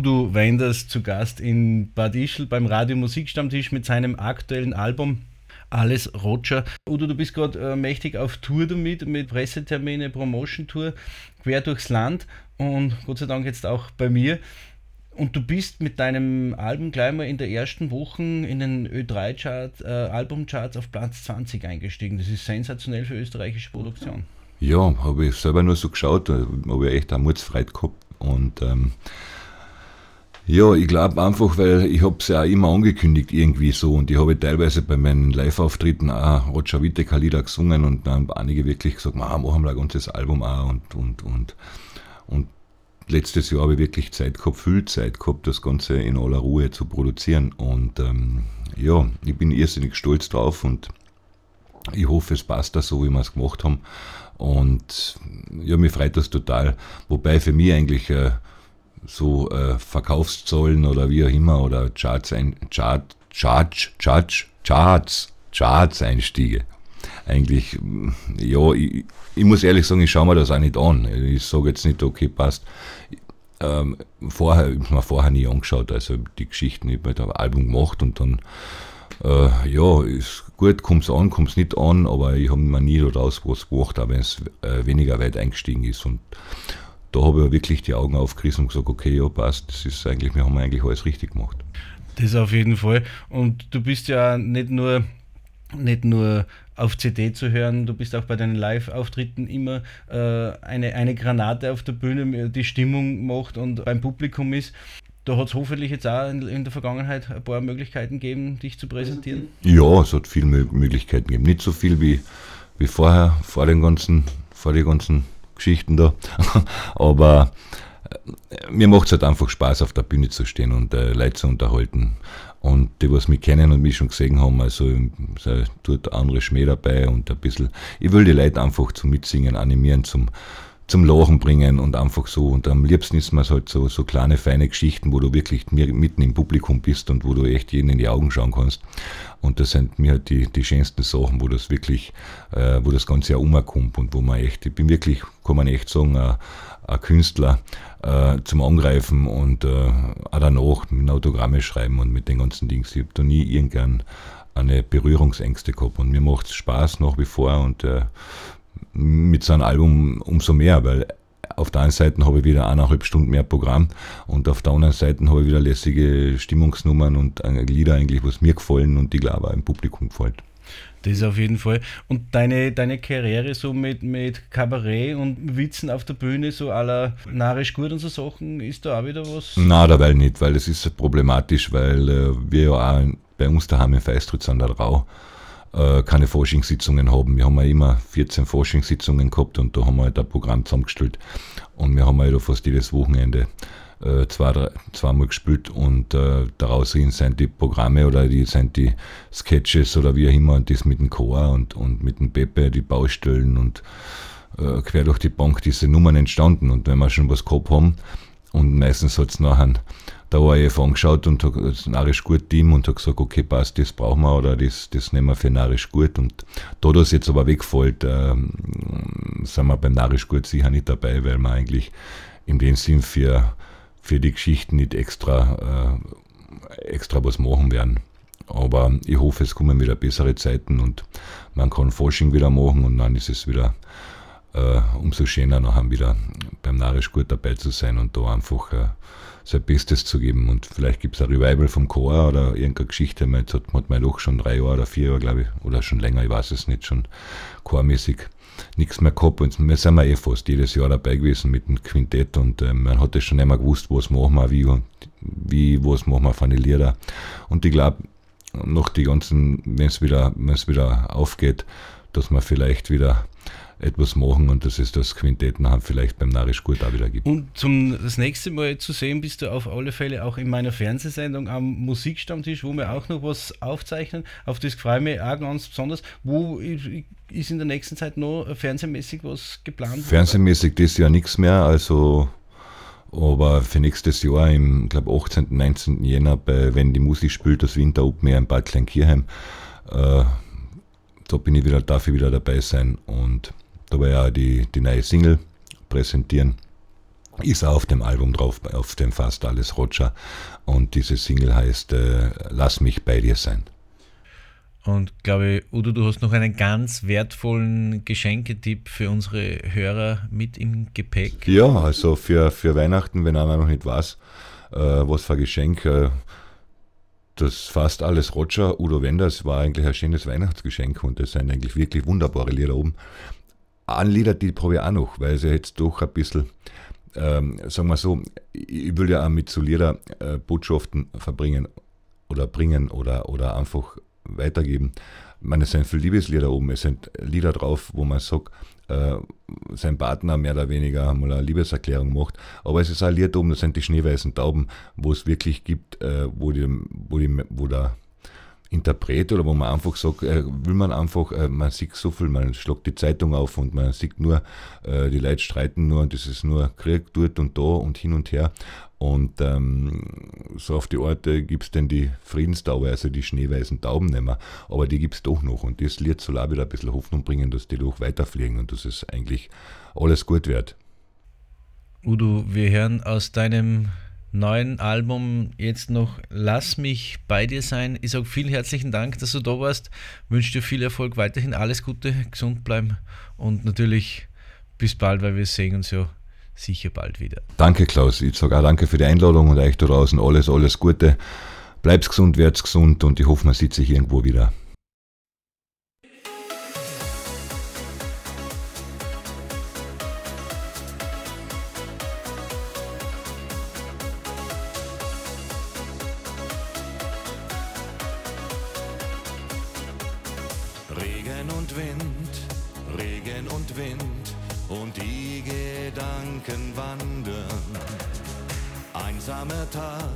Udo Wenders zu Gast in Bad Ischl beim Radio Musikstammtisch mit seinem aktuellen Album Alles Roger. Udo, du bist gerade äh, mächtig auf Tour damit, mit Pressetermine, Promotion-Tour, quer durchs Land und Gott sei Dank jetzt auch bei mir. Und du bist mit deinem Album gleich mal in der ersten Woche in den Ö3-Chart, äh, Albumcharts auf Platz 20 eingestiegen. Das ist sensationell für österreichische Produktion. Ja, habe ich selber nur so geschaut, habe ich echt eine Mutzfreude gehabt. Und ähm, ja, ich glaube einfach, weil ich habe es ja auch immer angekündigt irgendwie so und ich habe teilweise bei meinen Live-Auftritten auch Roger Whittaker Lieder gesungen und dann haben einige wirklich gesagt, "Ma, machen wir ein ganzes Album auch und, und, und, und letztes Jahr habe ich wirklich Zeit gehabt, viel Zeit gehabt, das Ganze in aller Ruhe zu produzieren und ähm, ja, ich bin irrsinnig stolz drauf und ich hoffe, es passt da so, wie wir es gemacht haben. Und ja, mir freut das total. Wobei für mich eigentlich äh, so äh, Verkaufszahlen oder wie auch immer oder Charts, ein, Chart, Charts, Charts, Charts, Charts Einstiege. Eigentlich, mm, ja, ich, ich muss ehrlich sagen, ich schaue mir das auch nicht an. Ich sage jetzt nicht, okay, passt. Ähm, vorher, ich habe mir vorher nie angeschaut, also die Geschichten, ich habe halt ein Album gemacht und dann äh, ja, ist gut, kommt es an, kommt es nicht an, aber ich habe mir nie daraus was gemacht, auch wenn es äh, weniger weit eingestiegen ist. Und da habe ich wirklich die Augen aufgerissen und gesagt, okay, ja, passt, das ist eigentlich, wir haben eigentlich alles richtig gemacht. Das auf jeden Fall. Und du bist ja nicht nur nicht nur auf CD zu hören, du bist auch bei deinen Live-Auftritten immer äh, eine, eine Granate auf der Bühne, die Stimmung macht und beim Publikum ist. Da hat es hoffentlich jetzt auch in, in, der Vergangenheit ein paar Möglichkeiten gegeben, dich zu präsentieren. Ja, es hat viele Möglichkeiten gegeben. Nicht so viel wie, wie vorher, vor den ganzen, vor den ganzen Geschichten da. Aber äh, mir macht es halt einfach Spaß, auf der Bühne zu stehen und äh, Leute zu unterhalten. Und die, was mich kennen und mich schon gesehen haben, also tut andere Schmäh dabei und ein bisschen, ich will die Leute einfach zum Mitsingen animieren, zum, zum Lachen bringen und einfach so. Und am liebsten ist mir halt so, so kleine, feine Geschichten, wo du wirklich mitten im Publikum bist und wo du echt jeden in die Augen schauen kannst. Und das sind mir halt die, die schönsten Sachen, wo das wirklich, äh, wo das Ganze ja umkommt und wo man echt, ich bin wirklich, kann man echt sagen, ein, Künstler äh, zum Angreifen und äh, auch danach mit Autogramme schreiben und mit den ganzen Dingen. Ich habe da nie irgendwann eine Berührungsängste gehabt und mir macht es Spaß nach wie vor und äh, mit so einem Album umso mehr, weil auf der einen Seite habe ich wieder eineinhalb Stunden mehr Programm und auf der anderen Seite habe ich wieder lässige Stimmungsnummern und Lieder eigentlich, was mir gefallen und die glaube auch im Publikum gefällt. Das auf jeden Fall. Und deine, deine Karriere so mit, mit Kabarett und Witzen auf der Bühne, so aller narisch gut und so Sachen, ist da auch wieder was? Na, dabei nicht, weil es ist problematisch, weil äh, wir ja auch bei uns daheim in Feistritz an der Rau äh, keine Forschungssitzungen haben. Wir haben ja immer 14 Forschungssitzungen gehabt und da haben wir halt ein Programm zusammengestellt. Und wir haben halt fast jedes Wochenende äh, zwei, zweimal gespielt und äh, daraus sind die Programme oder die sind die Sketches oder wie auch immer und das mit dem Chor und, und mit dem Pepe, die Baustellen und äh, quer durch die Bank diese Nummern entstanden. Und wenn wir schon was gehabt haben und meistens hat es nachher der ORF angeschaut und hat das Narisch gut Team und hat gesagt, okay, passt, das brauchen wir oder das, das nehmen wir für Narisch gut. Und da das jetzt aber wegfällt, äh, sind wir beim Narisch gut sicher nicht dabei, weil wir eigentlich in dem Sinn für, für die Geschichten nicht extra, äh, extra was machen werden. Aber ich hoffe, es kommen wieder bessere Zeiten und man kann Forschung wieder machen und dann ist es wieder äh, umso schöner, nachher wieder beim Narisch gut dabei zu sein und da einfach äh, sein Bestes zu geben. Und vielleicht gibt es ein Revival vom Chor oder irgendeine Geschichte. Jetzt hat, hat mein Loch schon drei Jahre oder vier Jahre, glaube ich, oder schon länger, ich weiß es nicht, schon chormäßig nichts mehr gehabt. Und wir sind wir eh fast jedes Jahr dabei gewesen mit dem Quintett und äh, man hat es schon immer gewusst, was machen wir, wie, wie was machen wir von den Lieder. Und ich glaube, noch die ganzen, wenn es wieder, wieder aufgeht, dass man vielleicht wieder etwas machen und dass es das Quintett nachher vielleicht beim Narisch gut auch wieder gibt. Und zum das nächste Mal zu sehen bist du auf alle Fälle auch in meiner Fernsehsendung am Musikstammtisch, wo wir auch noch was aufzeichnen. Auf das freue ich mich auch ganz besonders. Wo ist in der nächsten Zeit noch fernsehmäßig was geplant? Fernsehmäßig das Jahr nichts mehr, also aber für nächstes Jahr im, glaube 18., 19. Jänner, bei, wenn die Musik spielt, das Winter Open Air in Bad Kleinkirchheim, äh, da bin ich wieder, darf ich wieder dabei sein und da war ja die, die neue Single präsentieren. Ist auch auf dem Album drauf, auf dem Fast Alles Roger. Und diese Single heißt äh, Lass mich bei dir sein. Und glaube ich, Udo, du hast noch einen ganz wertvollen Geschenketipp für unsere Hörer mit im Gepäck. Ja, also für, für Weihnachten, wenn einer noch nicht weiß, äh, was für ein Geschenk. Äh, das fast alles Roger, Udo Wenders war eigentlich ein schönes Weihnachtsgeschenk und das sind eigentlich wirklich wunderbare Lieder oben. Ein Lieder, die habe ich auch noch, weil sie jetzt doch ein bisschen, ähm, sagen wir so, ich will ja auch mit so Lieder äh, Botschaften verbringen oder bringen oder, oder einfach weitergeben. Ich meine, es sind viele Liebeslieder oben, es sind Lieder drauf, wo man sagt, äh, sein Partner mehr oder weniger mal eine Liebeserklärung macht. Aber es ist ein Lied oben, das sind die schneeweißen Tauben, wo es wirklich gibt, äh, wo, die, wo, die, wo der Interpret oder wo man einfach sagt, äh, will man einfach, äh, man sieht so viel, man schlägt die Zeitung auf und man sieht nur, äh, die Leute streiten nur und es ist nur Krieg dort und da und hin und her. Und ähm, so auf die Orte gibt es denn die Friedenstaube, also die schneeweißen Tauben nicht mehr, aber die gibt es doch noch. Und das soll auch wieder ein bisschen Hoffnung bringen, dass die doch weiterfliegen und dass es eigentlich alles gut wird. Udo, wir hören aus deinem neuen Album jetzt noch Lass mich bei dir sein. Ich sage vielen herzlichen Dank, dass du da warst. Wünsche dir viel Erfolg, weiterhin alles Gute, gesund bleiben und natürlich bis bald, weil wir sehen uns ja sicher bald wieder. Danke, Klaus. Ich sage auch danke für die Einladung und euch da draußen alles, alles Gute. Bleib's gesund, werd's gesund und ich hoffe, man sieht sich irgendwo wieder. Einsamer Tag,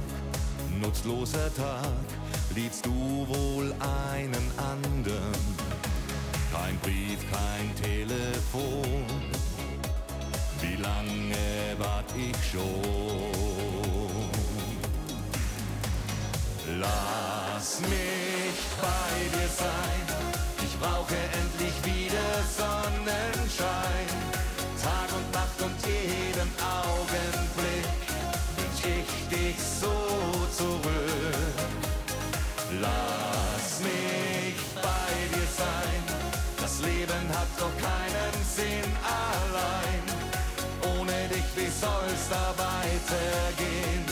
nutzloser Tag, liebst du wohl einen anderen. Kein Brief, kein Telefon, wie lange wart ich schon? Lass mich bei dir sein, ich brauche endlich wieder Sonnenschein, das Leben hat doch keinen Sinn allein. Ohne weitergehen.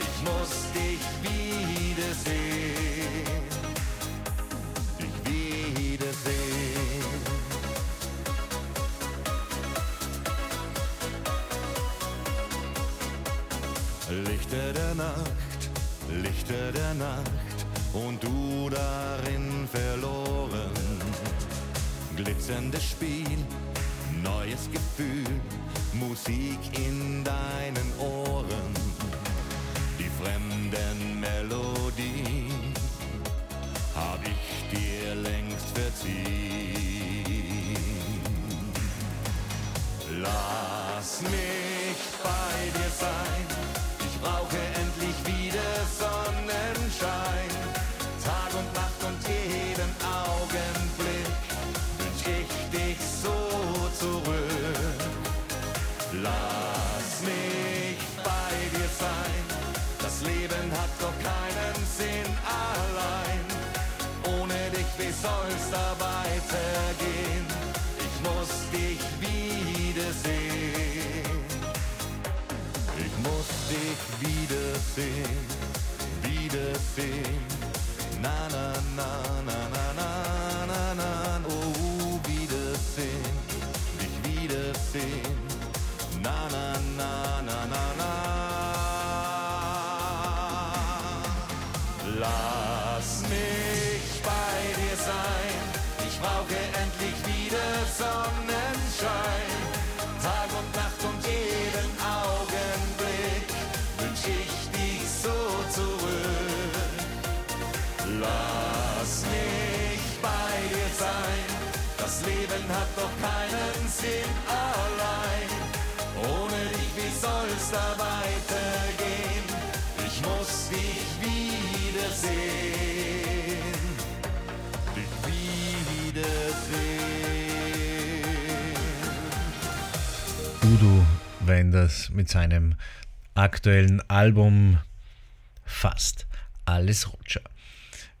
Ich muss dich wiedersehen. Dich wiedersehen. Lichter der Nacht, Lichter der Nacht und du darin verloren. Glitzerndes Spiel, neues Gefühl, Musik in deinen Ohren, die fremden Melodien hab ich dir längst verziehen. Lass mich bei dir sein, ich brauche Leben hat doch keinen Sinn allein. Ohne dich, wie soll's da weitergehen? Ich muss dich wiedersehen. Ich muss dich wiedersehen, wiedersehen. Na na na na na na na na. Oh, wiedersehen, dich wiedersehen. Udo Wenders mit seinem aktuellen Album Fast alles Roger.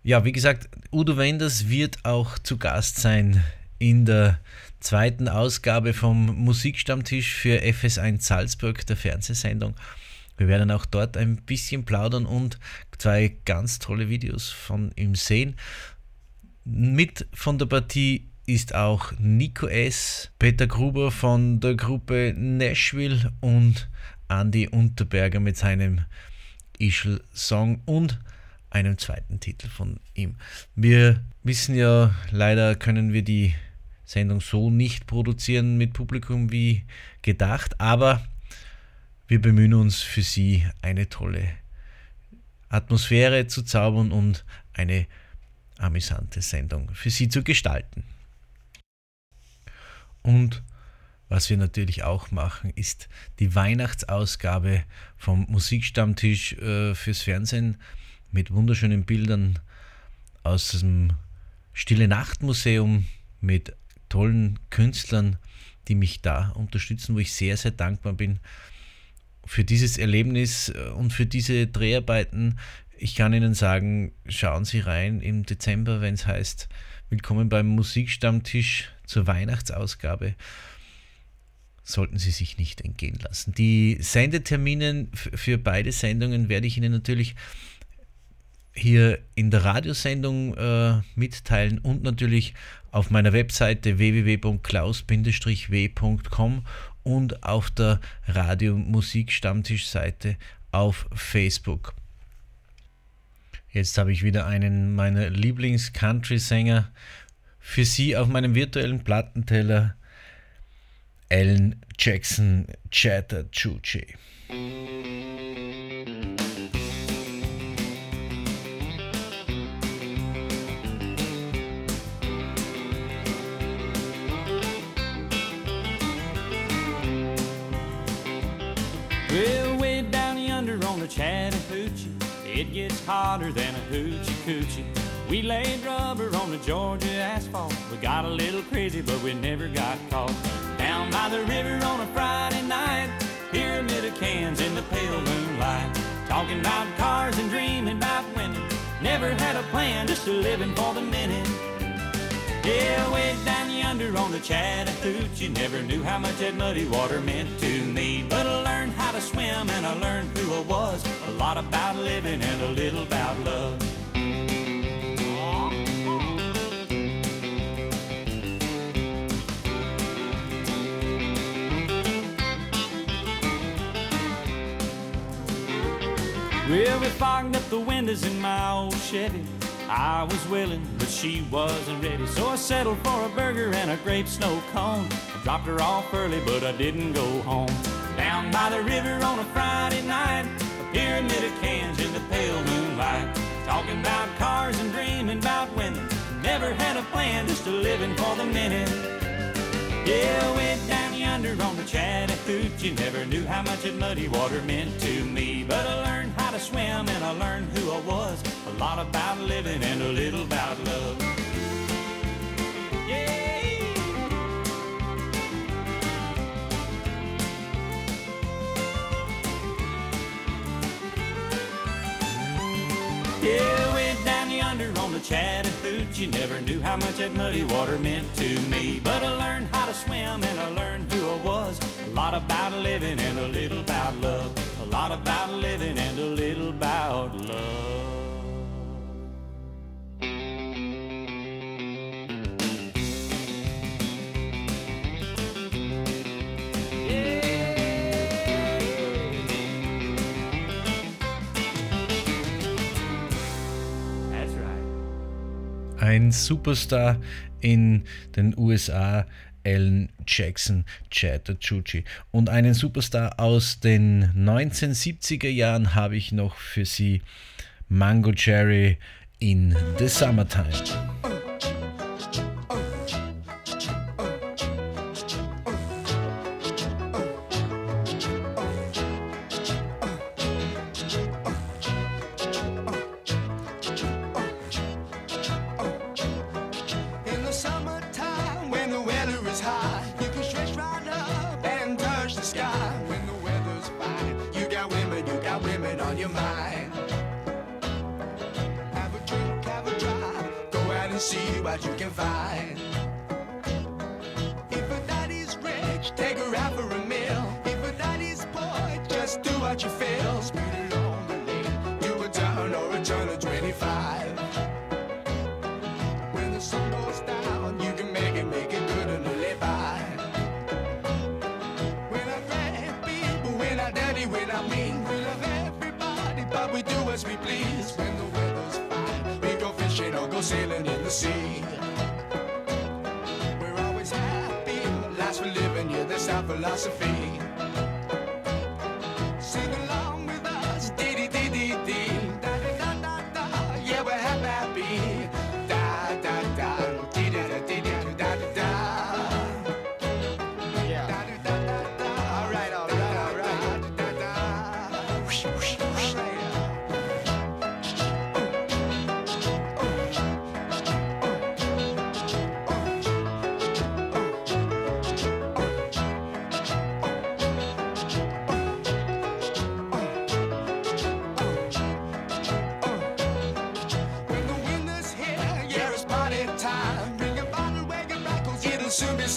Ja, wie gesagt, Udo Wenders wird auch zu Gast sein in der zweiten Ausgabe vom Musikstammtisch für FS1 Salzburg, der Fernsehsendung. Wir werden auch dort ein bisschen plaudern und zwei ganz tolle Videos von ihm sehen. Mit von der Partie ist auch Nico S., Peter Gruber von der Gruppe Nashville und Andy Unterberger mit seinem Ischl-Song und einem zweiten Titel von ihm. Wir wissen ja, leider können wir die Sendung so nicht produzieren mit Publikum wie gedacht, aber wir bemühen uns für Sie eine tolle Atmosphäre zu zaubern und eine amüsante Sendung für Sie zu gestalten. Und was wir natürlich auch machen, ist die Weihnachtsausgabe vom Musikstammtisch äh, fürs Fernsehen mit wunderschönen Bildern aus dem Stille Nacht Museum mit tollen Künstlern, die mich da unterstützen, wo ich sehr, sehr dankbar bin für dieses Erlebnis äh, und für diese Dreharbeiten. Ich kann Ihnen sagen, schauen Sie rein im Dezember, wenn es heißt, willkommen beim Musikstammtisch zur Weihnachtsausgabe. Sollten Sie sich nicht entgehen lassen. Die Sendetermine für beide Sendungen werde ich Ihnen natürlich hier in der Radiosendung äh, mitteilen und natürlich auf meiner Webseite www.klaus-w.com und auf der Radio-Musik-Stammtisch-Seite auf Facebook. Jetzt habe ich wieder einen meiner Lieblings-Country-Sänger für Sie auf meinem virtuellen Plattenteller, Alan Jackson Chattahoochee. It gets hotter than a hoochie coochie. We laid rubber on the Georgia asphalt. We got a little crazy, but we never got caught. Down by the river on a Friday night, pyramid of cans in the pale moonlight. Talking about cars and dreaming about women. Never had a plan, just a living for the minute. Yeah, way down yonder on the Chattahoochee, never knew how much that muddy water meant to me. But I learned how to swim and I learned who I was. A lot about living and a little about love. Well, we fogged up the windows in my old Chevy. I was willing, she wasn't ready. So I settled for a burger and a grape snow cone. I dropped her off early, but I didn't go home. Down by the river on a Friday night, a pyramid of cans in the pale moonlight. Talking about cars and dreaming about women. Never had a plan, just a living for the minute. Yeah, went down yonder on the Chattahoochee, never knew how much that muddy water meant to me. But I learned how to swim and I learned who I was. A lot about living and a little about love. Yeah. Way down yonder on the Chattahoochee, never knew how much that muddy water meant to me. But I learned how to swim and I learned who I was. A lot about living and a little about love. A lot about living and a little about love. Ein Superstar in den USA, Alan Jackson Chattahoochee. Und einen Superstar aus den 1970er Jahren habe ich noch für Sie, Mango Cherry in the Summertime.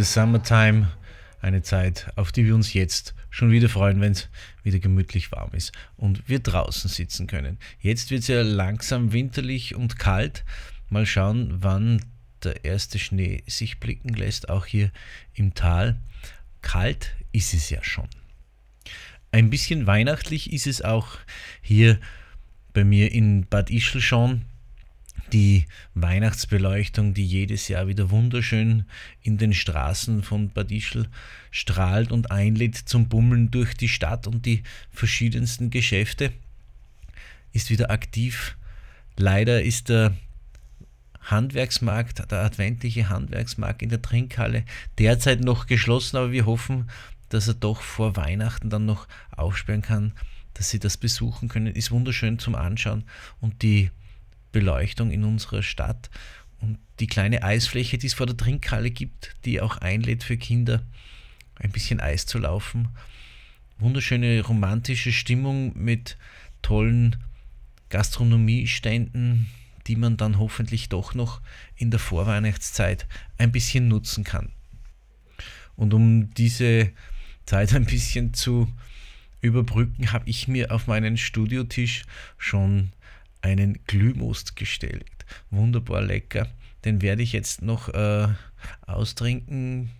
The Summertime eine Zeit, auf die wir uns jetzt schon wieder freuen, wenn es wieder gemütlich warm ist und wir draußen sitzen können. Jetzt wird es ja langsam winterlich und kalt. Mal schauen, wann der erste Schnee sich blicken lässt, auch hier im Tal. Kalt ist es ja schon. Ein bisschen weihnachtlich ist es auch hier bei mir in Bad Ischl schon. Die Weihnachtsbeleuchtung, die jedes Jahr wieder wunderschön in den Straßen von Bad Ischl strahlt und einlädt zum Bummeln durch die Stadt und die verschiedensten Geschäfte, ist wieder aktiv. Leider ist der Handwerksmarkt, der adventliche Handwerksmarkt in der Trinkhalle derzeit noch geschlossen, aber wir hoffen, dass er doch vor Weihnachten dann noch aufsperren kann, dass Sie das besuchen können. Ist wunderschön zum Anschauen und die Beleuchtung in unserer Stadt und die kleine Eisfläche, die es vor der Trinkhalle gibt, die auch einlädt für Kinder, ein bisschen Eis zu laufen. Wunderschöne romantische Stimmung mit tollen Gastronomieständen, die man dann hoffentlich doch noch in der Vorweihnachtszeit ein bisschen nutzen kann. Und um diese Zeit ein bisschen zu überbrücken, habe ich mir auf meinen Studiotisch schon einen Glühmost gestellt. Wunderbar lecker. Den werde ich jetzt noch äh, austrinken,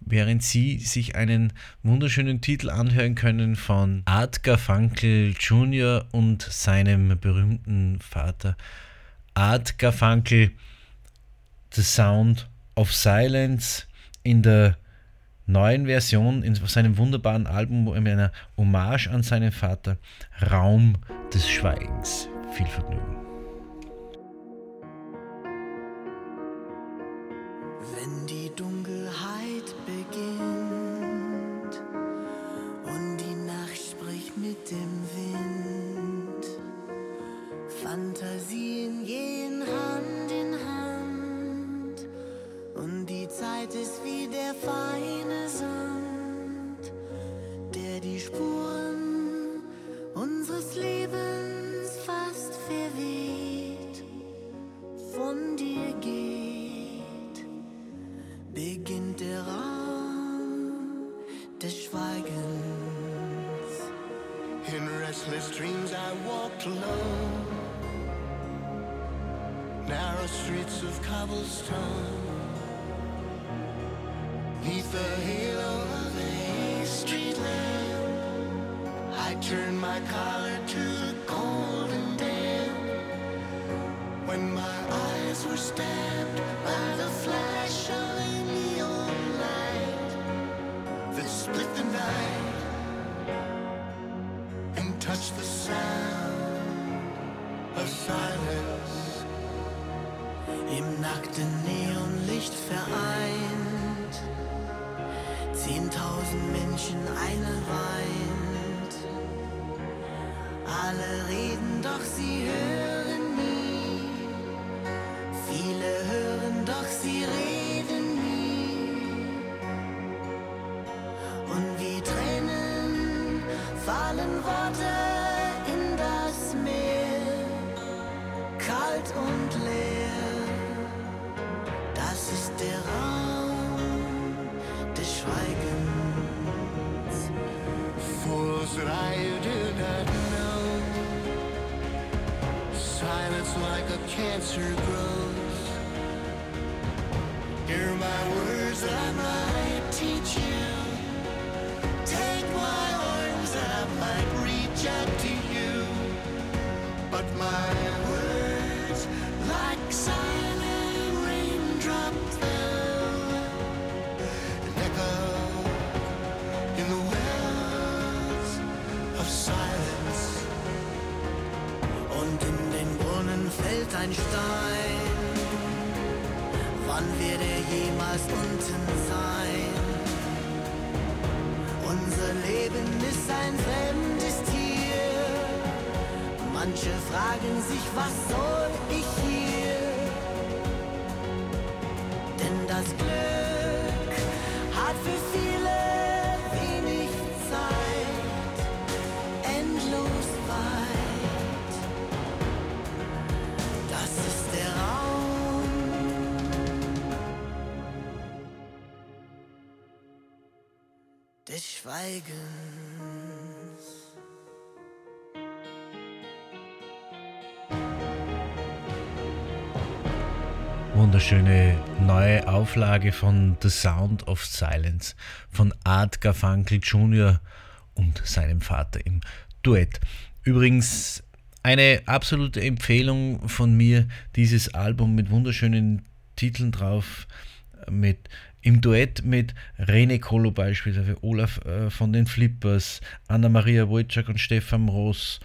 während Sie sich einen wunderschönen Titel anhören können von Art Garfunkel Jr. und seinem berühmten Vater Art Garfunkel, The Sound of Silence in der neuen Version, in seinem wunderbaren Album, in einer Hommage an seinen Vater, Raum des Schweigens. Viel Vergnügen. Silence like a cancer grows. Hear my words Stein. Wann wird er jemals unten sein? Unser Leben ist ein fremdes Tier. Man Manche fragen sich, was soll ich hier? Schweigens. wunderschöne neue Auflage von The Sound of Silence von Art Garfunkel Jr. und seinem Vater im Duett. Übrigens eine absolute Empfehlung von mir, dieses Album mit wunderschönen Titeln drauf, mit im Duett mit Rene Kolo beispielsweise, Olaf äh, von den Flippers, Anna-Maria Wojcik und Stefan Ross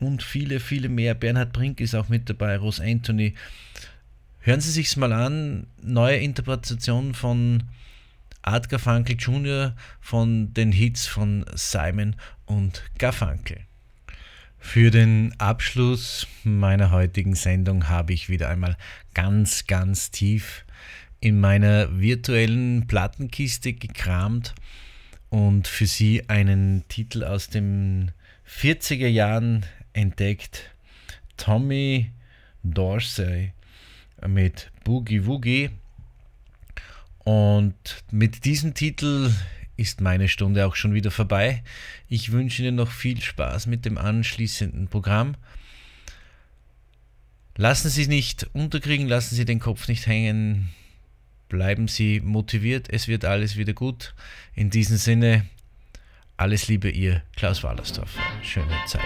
und viele, viele mehr. Bernhard Brink ist auch mit dabei, Ross Anthony. Hören Sie sich's mal an, neue Interpretation von Art Garfunkel Jr. von den Hits von Simon und Garfunkel. Für den Abschluss meiner heutigen Sendung habe ich wieder einmal ganz, ganz tief in meiner virtuellen Plattenkiste gekramt und für Sie einen Titel aus den 40er Jahren entdeckt. Tommy Dorsey mit Boogie Woogie. Und mit diesem Titel ist meine Stunde auch schon wieder vorbei. Ich wünsche Ihnen noch viel Spaß mit dem anschließenden Programm. Lassen Sie es nicht unterkriegen, lassen Sie den Kopf nicht hängen, bleiben Sie motiviert, es wird alles wieder gut. In diesem Sinne, alles Liebe, Ihr Klaus Wallersdorf. Schöne Zeit.